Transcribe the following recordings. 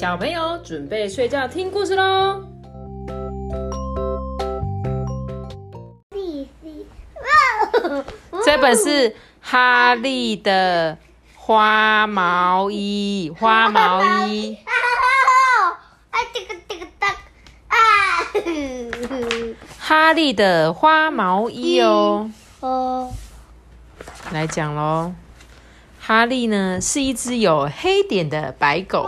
小朋友准备睡觉听故事喽。这本是哈利的花毛衣，花毛衣。哈利的花毛衣哦。哦。来讲喽，哈利呢是一只有黑点的白狗。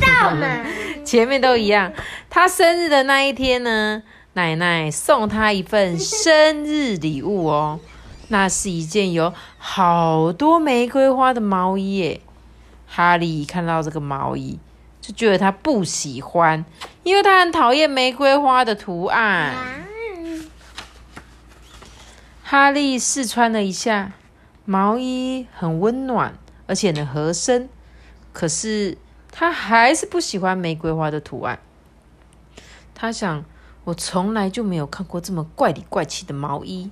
我就知道嘛。前面都一样。他生日的那一天呢，奶奶送他一份生日礼物哦。那是一件有好多玫瑰花的毛衣耶。哈利看到这个毛衣，就觉得他不喜欢，因为他很讨厌玫瑰花的图案。哈利试穿了一下。毛衣很温暖，而且很合身，可是他还是不喜欢玫瑰花的图案。他想，我从来就没有看过这么怪里怪气的毛衣。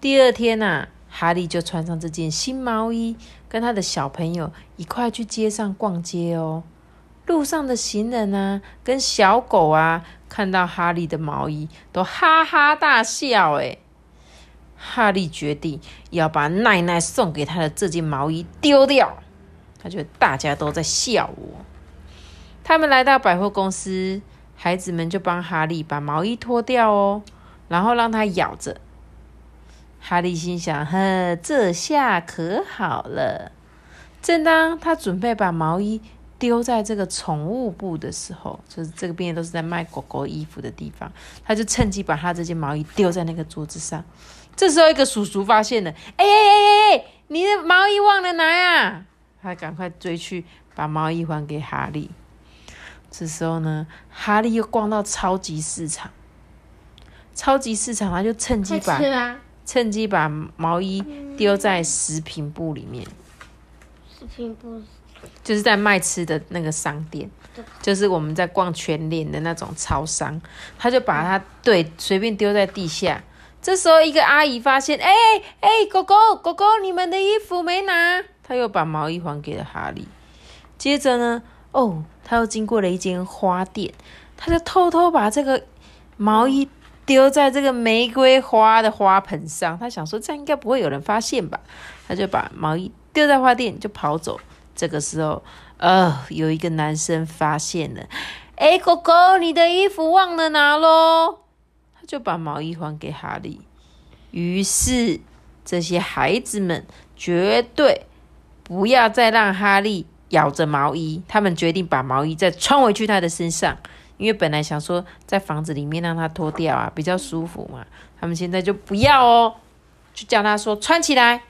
第二天呐，哈利就穿上这件新毛衣，跟他的小朋友一块去街上逛街哦。路上的行人啊，跟小狗啊，看到哈利的毛衣，都哈哈大笑，哎。哈利决定要把奶奶送给他的这件毛衣丢掉。他觉得大家都在笑我。他们来到百货公司，孩子们就帮哈利把毛衣脱掉哦，然后让他咬着。哈利心想：呵，这下可好了。正当他准备把毛衣丢在这个宠物部的时候，就是这个边都是在卖狗狗衣服的地方，他就趁机把他这件毛衣丢在那个桌子上。这时候，一个叔叔发现了，哎哎哎哎哎，你的毛衣忘了拿呀！他赶快追去把毛衣还给哈利。这时候呢，哈利又逛到超级市场，超级市场他就趁机把趁机把毛衣丢在食品部里面。食品部就是在卖吃的那个商店，就是我们在逛全联的那种超商，他就把它对随便丢在地下。这时候，一个阿姨发现，哎哎，狗狗狗狗，你们的衣服没拿，他又把毛衣还给了哈利。接着呢，哦，他又经过了一间花店，他就偷偷把这个毛衣丢在这个玫瑰花的花盆上。他想说，这样应该不会有人发现吧？他就把毛衣丢在花店，就跑走。这个时候，呃，有一个男生发现了，哎，狗狗，你的衣服忘了拿喽。就把毛衣还给哈利。于是，这些孩子们绝对不要再让哈利咬着毛衣。他们决定把毛衣再穿回去他的身上，因为本来想说在房子里面让他脱掉啊，比较舒服嘛。他们现在就不要哦，就叫他说穿起来。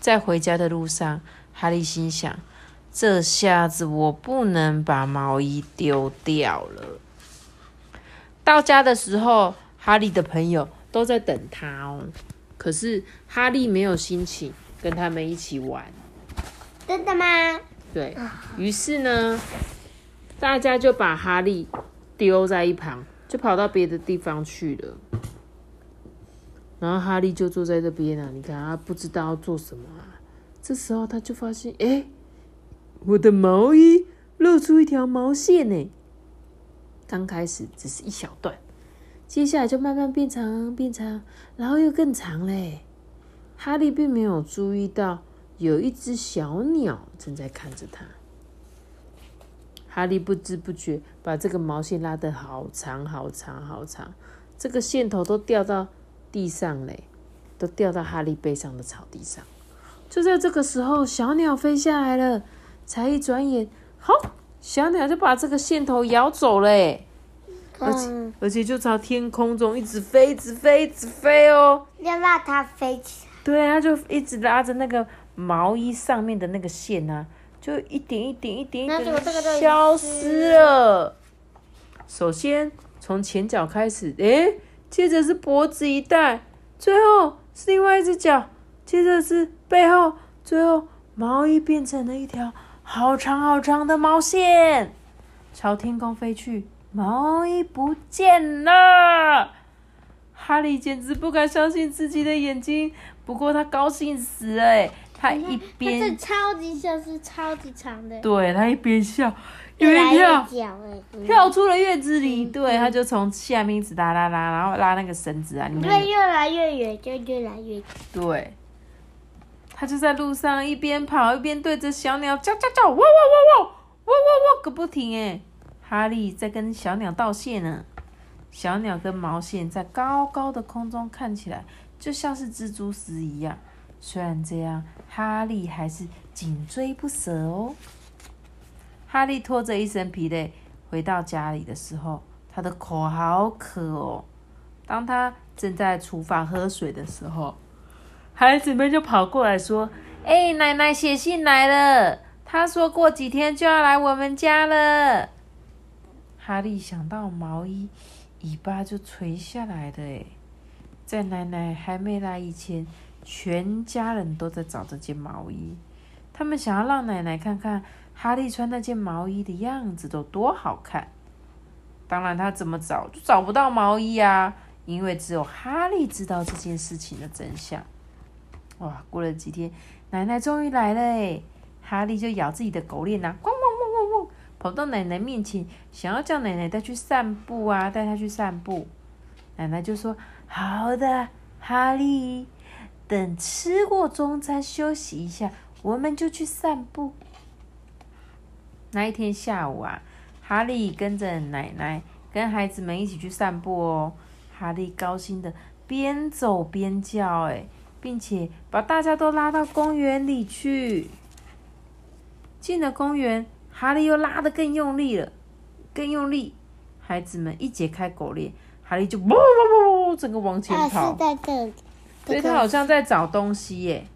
在回家的路上，哈利心想：这下子我不能把毛衣丢掉了。到家的时候。哈利的朋友都在等他哦，可是哈利没有心情跟他们一起玩。真的吗？对于是呢，大家就把哈利丢在一旁，就跑到别的地方去了。然后哈利就坐在这边啊，你看他不知道要做什么啊。这时候他就发现，哎，我的毛衣露出一条毛线呢。刚开始只是一小段。接下来就慢慢变长，变长，然后又更长嘞。哈利并没有注意到有一只小鸟正在看着他。哈利不知不觉把这个毛线拉得好长、好长、好长，这个线头都掉到地上嘞，都掉到哈利背上的草地上。就在这个时候，小鸟飞下来了，才一转眼，好，小鸟就把这个线头咬走了。而且而且就朝天空中一直飞，一直飞，一直飞哦！要让它飞起来。对啊，就一直拉着那个毛衣上面的那个线啊，就一点一点一点一点消失了。首先从前脚开始，诶，接着是脖子一带，最后是另外一只脚，接着是背后，最后毛衣变成了一条好长好长的毛线，朝天空飞去。毛衣不见了，哈利简直不敢相信自己的眼睛。不过他高兴死了，他一它边是超级像是超级长的，对他一边笑一边跳，跳出了月子里。对，他就从下面一直拉拉拉，然后拉那个绳子啊，里面对，越来越远就越来越对，他就在路上一边跑一边对着小鸟叫叫叫，哇哇哇哇哇哇哇个不停哎。哈利在跟小鸟道谢呢。小鸟跟毛线在高高的空中看起来就像是蜘蛛丝一样。虽然这样，哈利还是紧追不舍哦。哈利拖着一身疲累回到家里的时候，他的口好渴哦。当他正在厨房喝水的时候，孩子们就跑过来说：“哎、奶奶写信来了，他说过几天就要来我们家了。”哈利想到毛衣，尾巴就垂下来了。哎，在奶奶还没来以前，全家人都在找这件毛衣。他们想要让奶奶看看哈利穿那件毛衣的样子有多好看。当然，他怎么找就找不到毛衣啊，因为只有哈利知道这件事情的真相。哇，过了几天，奶奶终于来了哎！哈利就咬自己的狗链呐、汪汪汪汪汪，跑到奶奶面前，想要叫奶奶带去散步啊，带他去散步。奶奶就说：“好的，哈利，等吃过中餐休息一下，我们就去散步。”那一天下午啊，哈利跟着奶奶跟孩子们一起去散步哦。哈利高兴的边走边叫，哎，并且把大家都拉到公园里去。进了公园，哈利又拉得更用力了，更用力。孩子们一解开狗链，哈利就呜呜呜，整个往前它跑是。在这里，对他好像在找东西耶。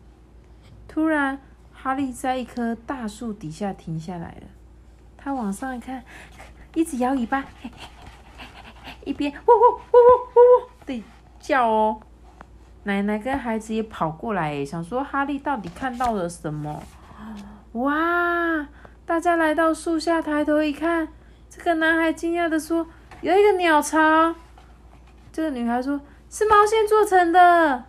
突然，哈利在一棵大树底下停下来了。他往上一看，一直摇尾巴，一边喔喔喔喔喔喔的叫哦。奶奶跟孩子也跑过来，想说哈利到底看到了什么？哇！大家来到树下，抬头一看，这个男孩惊讶的说：“有一个鸟巢。”这个女孩说：“是毛线做成的。”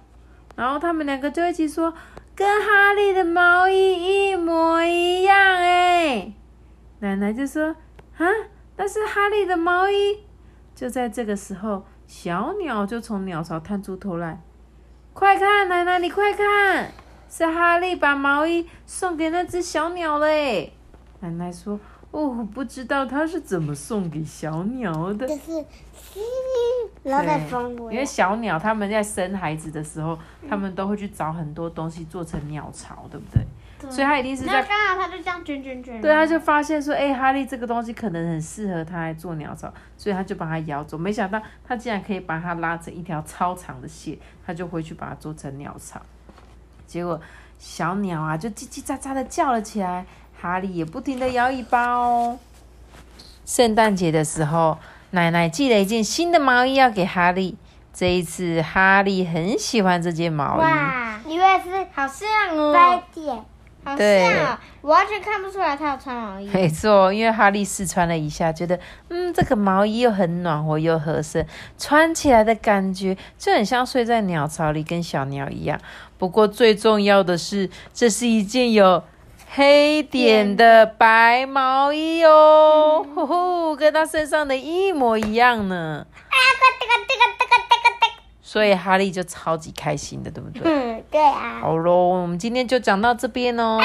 然后他们两个就一起说：“跟哈利的毛衣一模一样哎！”奶奶就说：“啊，那是哈利的毛衣。”就在这个时候，小鸟就从鸟巢探出头来：“快看，奶奶，你快看，是哈利把毛衣送给那只小鸟嘞！”奶奶说：“哦，不知道他是怎么送给小鸟的。”就是，然后再风因为，小鸟他们在生孩子的时候，他们都会去找很多东西做成鸟巢，对不对？所以它一定是那在刚好它就这样卷卷卷。对，他就发现说，哎、哈利这个东西可能很适合他来做鸟巢，所以他就把它咬走。没想到他竟然可以把它拉成一条超长的线，他就回去把它做成鸟巢。结果小鸟啊，就叽叽喳喳的叫了起来，哈利也不停的摇尾巴哦。圣诞节的时候，奶奶寄了一件新的毛衣要给哈利。这一次，哈利很喜欢这件毛衣。哇，你也是好像哦，白点，好对像哦，我完全看不出来他有穿毛衣。没错，因为哈利试穿了一下，觉得嗯，这个毛衣又很暖和又合身，穿起来的感觉就很像睡在鸟巢里，跟小鸟一样。不过最重要的是，这是一件有黑点的白毛衣哦，呼呼，跟他身上的一模一样呢。所以哈利就超级开心的，对不对？嗯，对啊，好喽，我们今天就讲到这边哦。